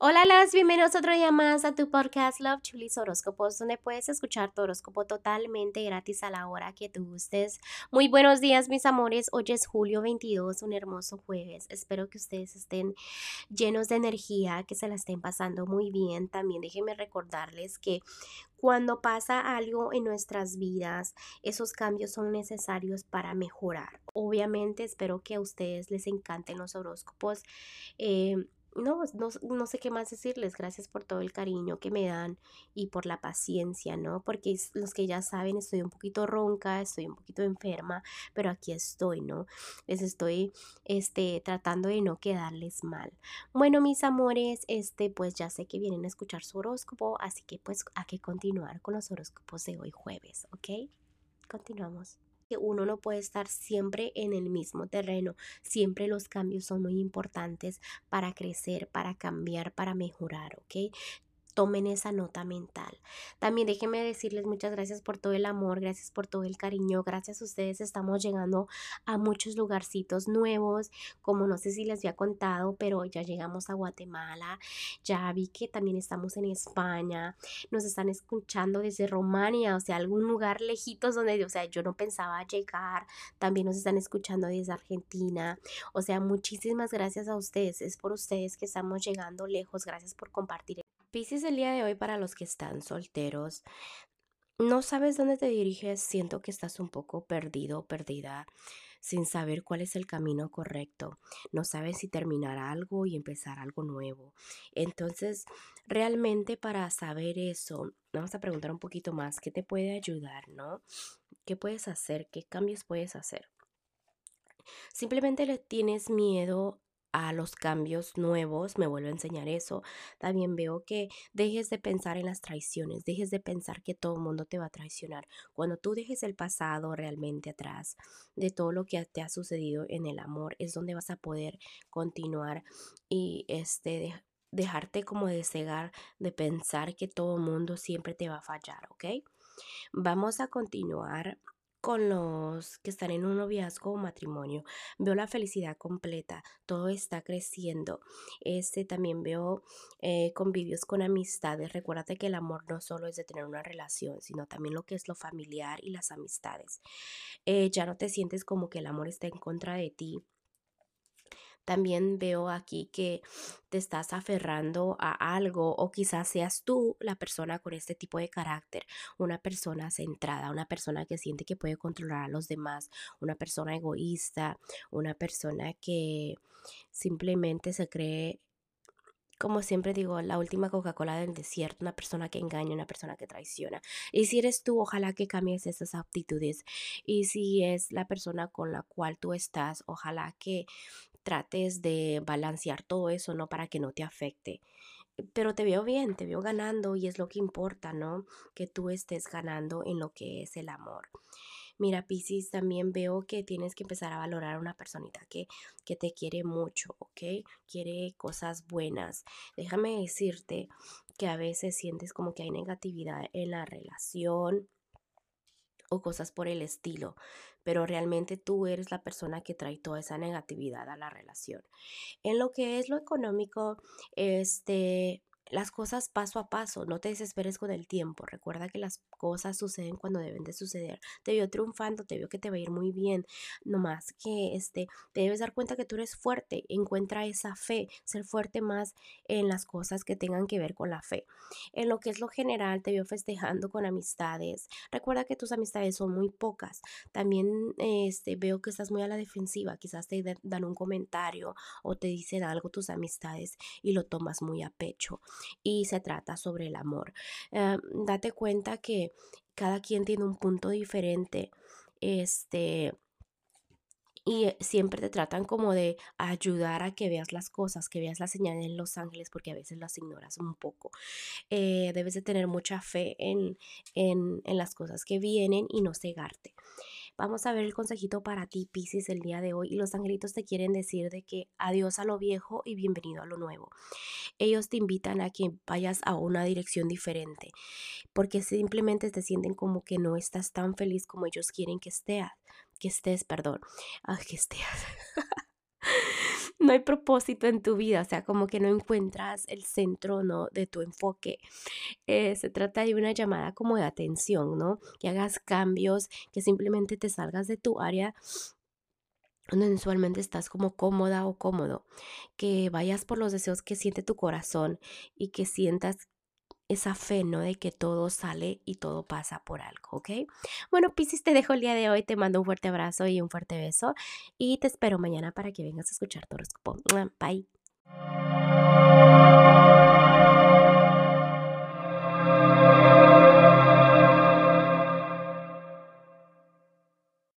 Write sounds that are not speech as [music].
Hola, las bienvenidos otro día más a tu podcast Love Chulis Horóscopos, donde puedes escuchar tu horóscopo totalmente gratis a la hora que tú gustes. Muy buenos días, mis amores. Hoy es julio 22, un hermoso jueves. Espero que ustedes estén llenos de energía, que se la estén pasando muy bien. También déjenme recordarles que cuando pasa algo en nuestras vidas, esos cambios son necesarios para mejorar. Obviamente, espero que a ustedes les encanten los horóscopos. Eh, no, no, no, sé qué más decirles. Gracias por todo el cariño que me dan y por la paciencia, ¿no? Porque los que ya saben, estoy un poquito ronca, estoy un poquito enferma, pero aquí estoy, ¿no? Les estoy este, tratando de no quedarles mal. Bueno, mis amores, este, pues ya sé que vienen a escuchar su horóscopo, así que pues hay que continuar con los horóscopos de hoy jueves, ¿ok? Continuamos que uno no puede estar siempre en el mismo terreno. Siempre los cambios son muy importantes para crecer, para cambiar, para mejorar, ¿ok? Tomen esa nota mental. También déjenme decirles muchas gracias por todo el amor, gracias por todo el cariño, gracias a ustedes estamos llegando a muchos lugarcitos nuevos, como no sé si les había contado, pero ya llegamos a Guatemala, ya vi que también estamos en España, nos están escuchando desde Romania, o sea, algún lugar lejitos donde, o sea, yo no pensaba llegar, también nos están escuchando desde Argentina, o sea, muchísimas gracias a ustedes, es por ustedes que estamos llegando lejos, gracias por compartir. Piscis el día de hoy para los que están solteros. No sabes dónde te diriges, siento que estás un poco perdido, perdida, sin saber cuál es el camino correcto. No sabes si terminar algo y empezar algo nuevo. Entonces, realmente para saber eso, vamos a preguntar un poquito más, ¿qué te puede ayudar, no? ¿Qué puedes hacer? ¿Qué cambios puedes hacer? Simplemente le tienes miedo a los cambios nuevos, me vuelvo a enseñar eso. También veo que dejes de pensar en las traiciones, dejes de pensar que todo el mundo te va a traicionar. Cuando tú dejes el pasado realmente atrás de todo lo que te ha sucedido en el amor, es donde vas a poder continuar y este dejarte como de cegar de pensar que todo el mundo siempre te va a fallar, ¿ok? Vamos a continuar con los que están en un noviazgo o matrimonio. Veo la felicidad completa, todo está creciendo. Este también veo eh, convivios con amistades. Recuérdate que el amor no solo es de tener una relación, sino también lo que es lo familiar y las amistades. Eh, ya no te sientes como que el amor está en contra de ti también veo aquí que te estás aferrando a algo o quizás seas tú la persona con este tipo de carácter, una persona centrada, una persona que siente que puede controlar a los demás, una persona egoísta, una persona que simplemente se cree como siempre digo, la última Coca-Cola del desierto, una persona que engaña, una persona que traiciona. Y si eres tú, ojalá que cambies esas actitudes. Y si es la persona con la cual tú estás, ojalá que trates de balancear todo eso, ¿no? Para que no te afecte. Pero te veo bien, te veo ganando y es lo que importa, ¿no? Que tú estés ganando en lo que es el amor. Mira, Piscis, también veo que tienes que empezar a valorar a una personita que, que te quiere mucho, ¿ok? Quiere cosas buenas. Déjame decirte que a veces sientes como que hay negatividad en la relación o cosas por el estilo, pero realmente tú eres la persona que trae toda esa negatividad a la relación. En lo que es lo económico, este, las cosas paso a paso, no te desesperes con el tiempo, recuerda que las cosas suceden cuando deben de suceder. Te veo triunfando, te veo que te va a ir muy bien, nomás que este, te debes dar cuenta que tú eres fuerte, encuentra esa fe, ser fuerte más en las cosas que tengan que ver con la fe. En lo que es lo general, te veo festejando con amistades, recuerda que tus amistades son muy pocas, también este, veo que estás muy a la defensiva, quizás te dan un comentario o te dicen algo tus amistades y lo tomas muy a pecho y se trata sobre el amor. Eh, date cuenta que cada quien tiene un punto diferente. Este, y eh, siempre te tratan como de ayudar a que veas las cosas, que veas las señales en los ángeles, porque a veces las ignoras un poco. Eh, debes de tener mucha fe en, en, en, las cosas que vienen y no cegarte. Vamos a ver el consejito para ti, Pisces, el día de hoy. Y los angelitos te quieren decir de que adiós a lo viejo y bienvenido a lo nuevo. Ellos te invitan a que vayas a una dirección diferente, porque simplemente te sienten como que no estás tan feliz como ellos quieren que estés, que estés, perdón, ah, que estés. [laughs] no hay propósito en tu vida, o sea, como que no encuentras el centro, ¿no? De tu enfoque. Eh, se trata de una llamada como de atención, ¿no? Que hagas cambios, que simplemente te salgas de tu área donde usualmente estás como cómoda o cómodo, que vayas por los deseos que siente tu corazón y que sientas esa fe, ¿no? De que todo sale y todo pasa por algo, ¿ok? Bueno, Piscis, te dejo el día de hoy, te mando un fuerte abrazo y un fuerte beso y te espero mañana para que vengas a escuchar tu horóscopo. Bye.